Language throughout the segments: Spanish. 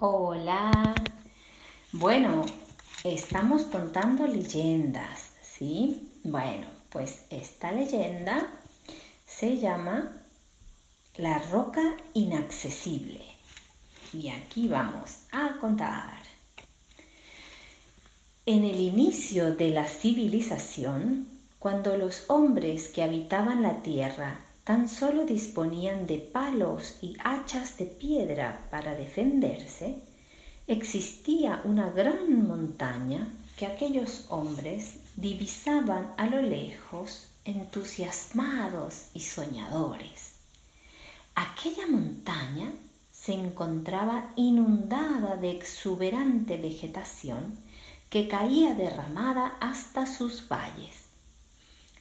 Hola. Bueno, estamos contando leyendas, ¿sí? Bueno, pues esta leyenda se llama La Roca Inaccesible. Y aquí vamos a contar. En el inicio de la civilización, cuando los hombres que habitaban la tierra tan solo disponían de palos y hachas de piedra para defenderse, existía una gran montaña que aquellos hombres divisaban a lo lejos entusiasmados y soñadores. Aquella montaña se encontraba inundada de exuberante vegetación que caía derramada hasta sus valles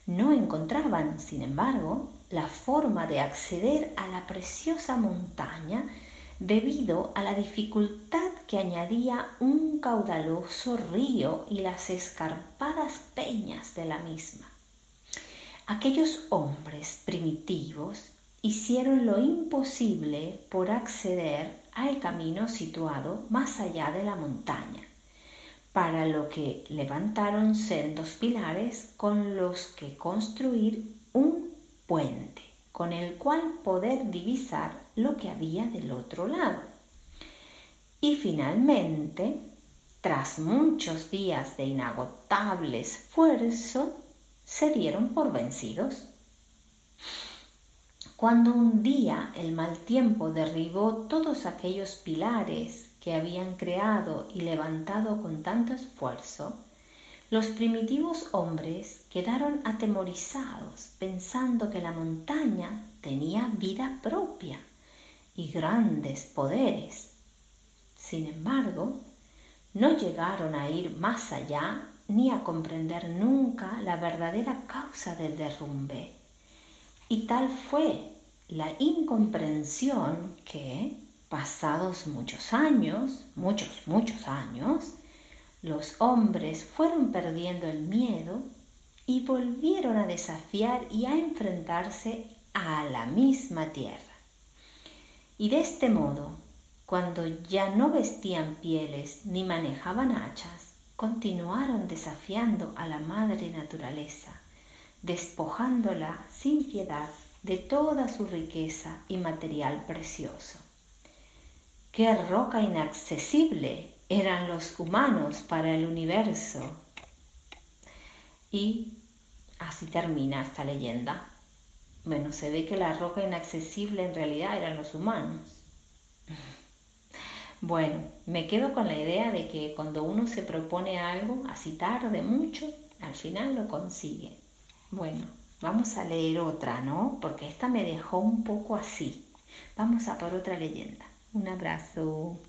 no encontraban, sin embargo, la forma de acceder a la preciosa montaña debido a la dificultad que añadía un caudaloso río y las escarpadas peñas de la misma. Aquellos hombres primitivos hicieron lo imposible por acceder al camino situado más allá de la montaña para lo que levantaron sendos pilares con los que construir un puente, con el cual poder divisar lo que había del otro lado. Y finalmente, tras muchos días de inagotable esfuerzo, se dieron por vencidos. Cuando un día el mal tiempo derribó todos aquellos pilares que habían creado y levantado con tanto esfuerzo, los primitivos hombres quedaron atemorizados pensando que la montaña tenía vida propia y grandes poderes. Sin embargo, no llegaron a ir más allá ni a comprender nunca la verdadera causa del derrumbe. Y tal fue la incomprensión que, Pasados muchos años, muchos, muchos años, los hombres fueron perdiendo el miedo y volvieron a desafiar y a enfrentarse a la misma tierra. Y de este modo, cuando ya no vestían pieles ni manejaban hachas, continuaron desafiando a la madre naturaleza, despojándola sin piedad de toda su riqueza y material precioso. Qué roca inaccesible eran los humanos para el universo. Y así termina esta leyenda. Bueno, se ve que la roca inaccesible en realidad eran los humanos. Bueno, me quedo con la idea de que cuando uno se propone algo, así tarde mucho, al final lo consigue. Bueno, vamos a leer otra, ¿no? Porque esta me dejó un poco así. Vamos a por otra leyenda. Un abrazo.